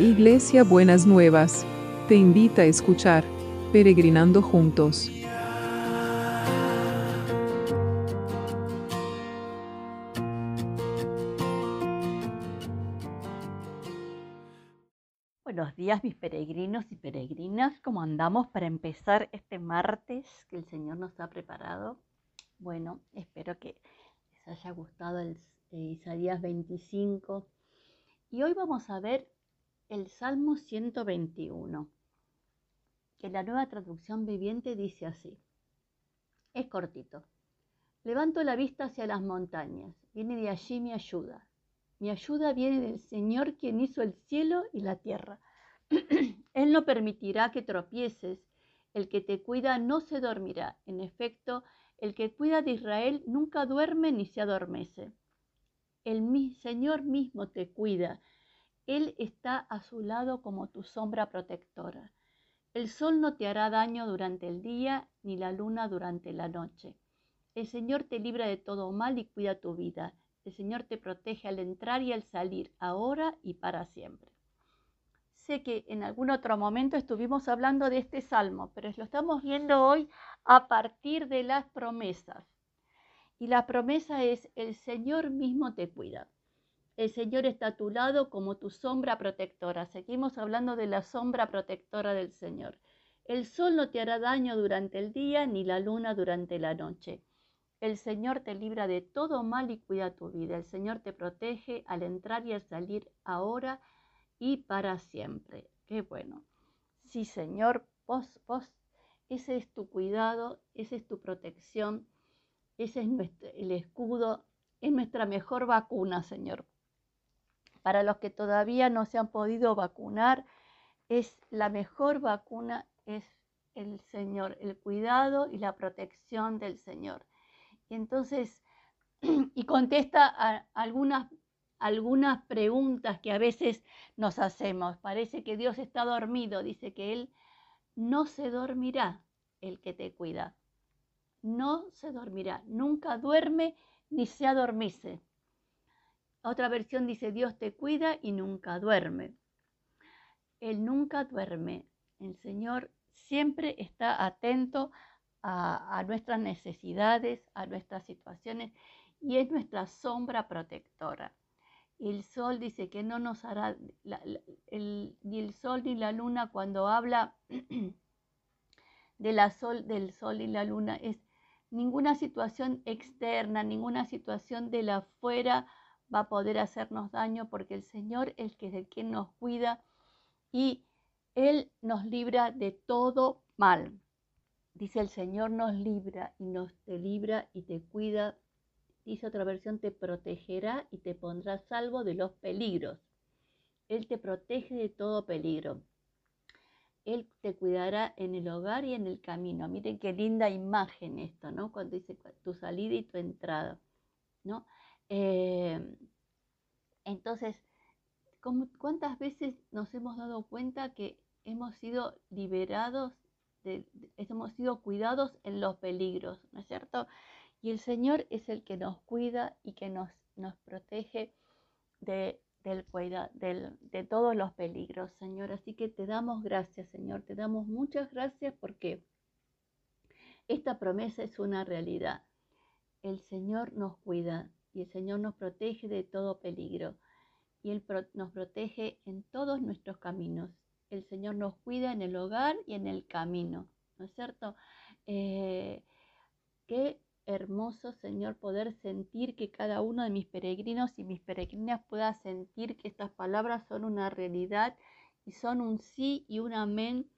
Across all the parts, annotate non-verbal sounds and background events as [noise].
Iglesia Buenas Nuevas, te invita a escuchar Peregrinando Juntos. Buenos días mis peregrinos y peregrinas, ¿cómo andamos para empezar este martes que el Señor nos ha preparado? Bueno, espero que les haya gustado el Isaías 25 y hoy vamos a ver el Salmo 121, que la nueva traducción viviente dice así. Es cortito. Levanto la vista hacia las montañas. Viene de allí mi ayuda. Mi ayuda viene del Señor quien hizo el cielo y la tierra. [clears throat] Él no permitirá que tropieces. El que te cuida no se dormirá. En efecto, el que cuida de Israel nunca duerme ni se adormece. El Señor mismo te cuida él está a su lado como tu sombra protectora. El sol no te hará daño durante el día, ni la luna durante la noche. El Señor te libra de todo mal y cuida tu vida. El Señor te protege al entrar y al salir, ahora y para siempre. Sé que en algún otro momento estuvimos hablando de este salmo, pero lo estamos viendo hoy a partir de las promesas. Y la promesa es, el Señor mismo te cuida. El Señor está a tu lado como tu sombra protectora. Seguimos hablando de la sombra protectora del Señor. El sol no te hará daño durante el día ni la luna durante la noche. El Señor te libra de todo mal y cuida tu vida. El Señor te protege al entrar y al salir ahora y para siempre. Qué bueno. Sí, Señor, vos, vos, ese es tu cuidado, esa es tu protección, ese es nuestro, el escudo, es nuestra mejor vacuna, Señor. Para los que todavía no se han podido vacunar, es la mejor vacuna es el Señor, el cuidado y la protección del Señor. Y entonces, [clears throat] y contesta algunas, algunas preguntas que a veces nos hacemos. Parece que Dios está dormido, dice que Él no se dormirá el que te cuida. No se dormirá, nunca duerme ni se adormece. Otra versión dice, Dios te cuida y nunca duerme. Él nunca duerme. El Señor siempre está atento a, nuestras necesidades, a nuestras situaciones y es nuestra sombra protectora. El sol dice que no nos hará, ni el sol ni la luna cuando habla [clears throat] de la sol, del sol y la luna es ninguna situación externa, ninguna situación de la afuera va a poder hacernos daño porque el Señor es el que es quien nos cuida y Él nos libra de todo mal. Dice el Señor nos libra y nos te libra y te cuida. Dice otra versión, te protegerá y te pondrá salvo de los peligros. Él te protege de todo peligro. Él te cuidará en el hogar y en el camino. Miren qué linda imagen esto, ¿no? Cuando dice tu salida y tu entrada, ¿no? Eh, entonces, ¿cuántas veces nos hemos dado cuenta que hemos sido liberados, hemos sido cuidados en los peligros, ¿no es cierto? Y el Señor es el que nos cuida y que nos, protege de, del, de todos los peligros, Señor. Así que te damos gracias, Señor. Te damos muchas gracias porque esta promesa es una realidad. El Señor nos cuida y el Señor nos protege de todo peligro y Él nos protege en todos nuestros caminos. El Señor nos cuida en el hogar y en el camino, ¿no es cierto? Eh, qué hermoso, Señor, poder sentir que cada uno de mis peregrinos y mis peregrinas pueda sentir que estas palabras son una realidad y son un sí y un amén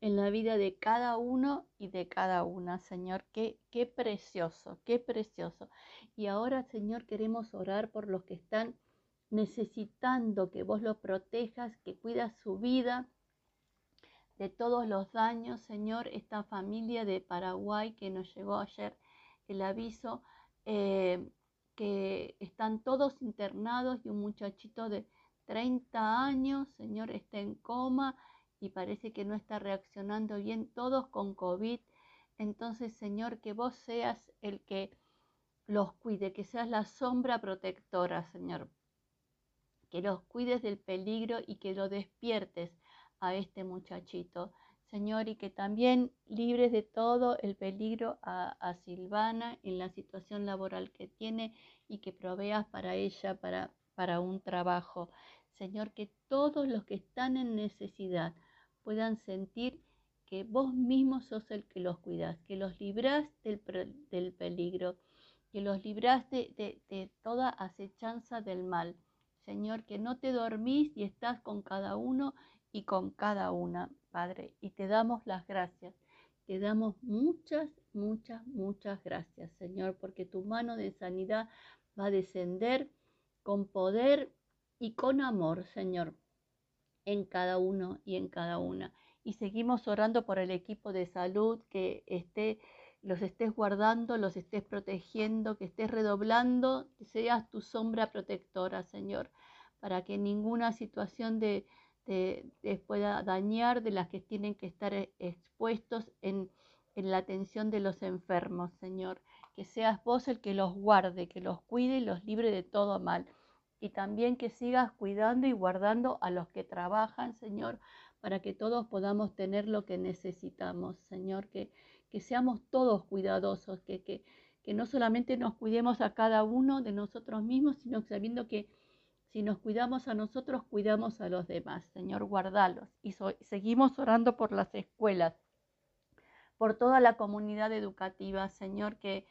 en la vida de cada uno y de cada una, Señor. Qué, qué precioso, qué precioso. Y ahora, Señor, queremos orar por los que están necesitando que vos los protejas, que cuidas su vida de todos los daños, Señor. Esta familia de Paraguay que nos llegó ayer el aviso, eh, que están todos internados y un muchachito de 30 años, Señor, está en coma y parece que no está reaccionando bien, todos con COVID. Entonces, Señor, que vos seas el que los cuide, que seas la sombra protectora, Señor. que los cuides del peligro y que lo despiertes a este muchachito. Señor, y que también libres de todo el peligro a, Silvana en la situación laboral que tiene y que proveas para ella, para, para un trabajo. Señor, que todos los que están en necesidad puedan sentir que vos mismo sos el que los cuidas, que los libras del, del peligro, que los libras de, de, de toda acechanza del mal. Señor, que no te dormís y estás con cada uno y con cada una. Padre, y te damos las gracias. Te damos muchas, muchas, muchas gracias, Señor, porque tu mano de sanidad va a descender con poder y con amor, Señor, en cada uno y en cada una. Y seguimos orando por el equipo de salud que esté los estés guardando, los estés protegiendo, que estés redoblando, que seas tu sombra protectora, Señor, para que ninguna situación de, pueda dañar, de las que tienen que estar eh, expuestos en, en la atención de los enfermos, Señor. Que seas vos el que los guarde, que los cuide y los libre de todo mal. Y también que sigas cuidando y guardando a los que trabajan, Señor, para que todos podamos tener lo que necesitamos, Señor. Que, que seamos todos cuidadosos, que, que, que no solamente nos cuidemos a cada uno de nosotros mismos, sino sabiendo que si nos cuidamos a nosotros, cuidamos a los demás. Señor, guardalos. Y seguimos orando por las escuelas, por toda la comunidad educativa, Señor, que,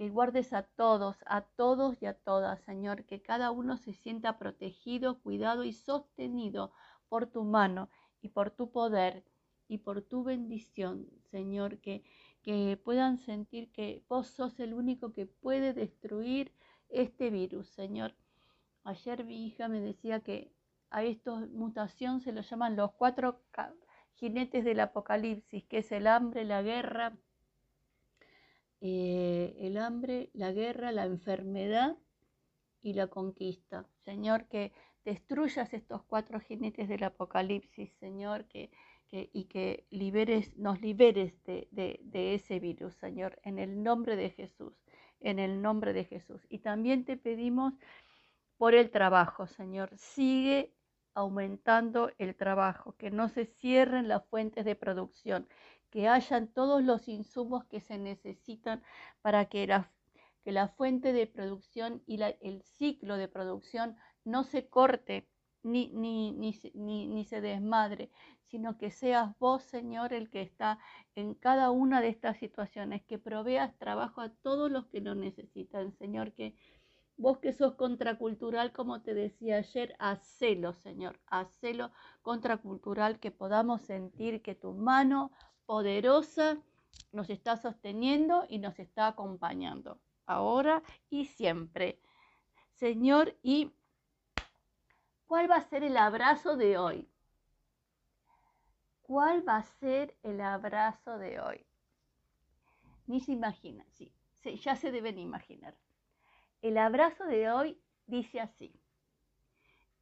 que guardes a todos, a todos y a todas, Señor, que cada uno se sienta protegido, cuidado y sostenido por tu mano y por tu poder y por tu bendición, Señor, que, que puedan sentir que vos sos el único que puede destruir este virus, Señor. Ayer mi hija me decía que a esta mutación se lo llaman los cuatro jinetes del apocalipsis, que es el hambre, la guerra, eh, el hambre, la guerra, la enfermedad y la conquista. Señor, que destruyas estos cuatro jinetes del apocalipsis, Señor, que, y que liberes, nos liberes de, de ese virus, Señor, en el nombre de Jesús, en el nombre de Jesús. Y también te pedimos por el trabajo, Señor. Sigue aumentando el trabajo, que no se cierren las fuentes de producción, que hayan todos los insumos que se necesitan para que la, que la fuente de producción y el ciclo de producción no se corte ni, ni, ni, ni, se desmadre, sino que seas vos, Señor, el que está en cada una de estas situaciones, que proveas trabajo a todos los que lo necesitan, Señor, que Vos que sos contracultural, como te decía ayer, hacelo, Señor, hacelo contracultural, que podamos sentir que tu mano poderosa nos está sosteniendo y nos está acompañando, ahora y siempre. Señor, ¿y cuál va a ser el abrazo de hoy? ¿Cuál va a ser el abrazo de hoy? Ni se imaginan, sí, sí ya se deben imaginar. El abrazo de hoy dice así.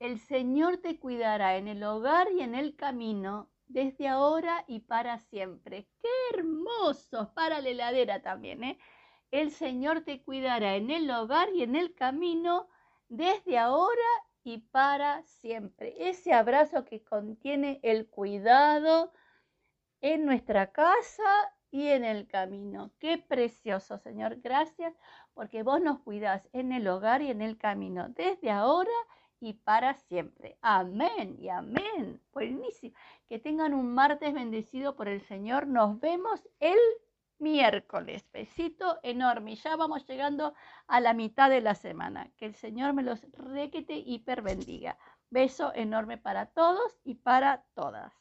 El Señor te cuidará en el hogar y en el camino, desde ahora y para siempre. ¡Qué hermoso! Para la heladera también, ¿eh? El Señor te cuidará en el hogar y en el camino, desde ahora y para siempre. Ese abrazo que contiene el cuidado en nuestra casa y en el camino. Qué precioso, Señor. Gracias porque vos nos cuidás en el hogar y en el camino, desde ahora y para siempre. Amén y amén. Buenísimo. Que tengan un martes bendecido por el Señor. Nos vemos el miércoles. Besito enorme. Ya vamos llegando a la mitad de la semana. Que el Señor me los requete hiper bendiga. Beso enorme para todos y para todas.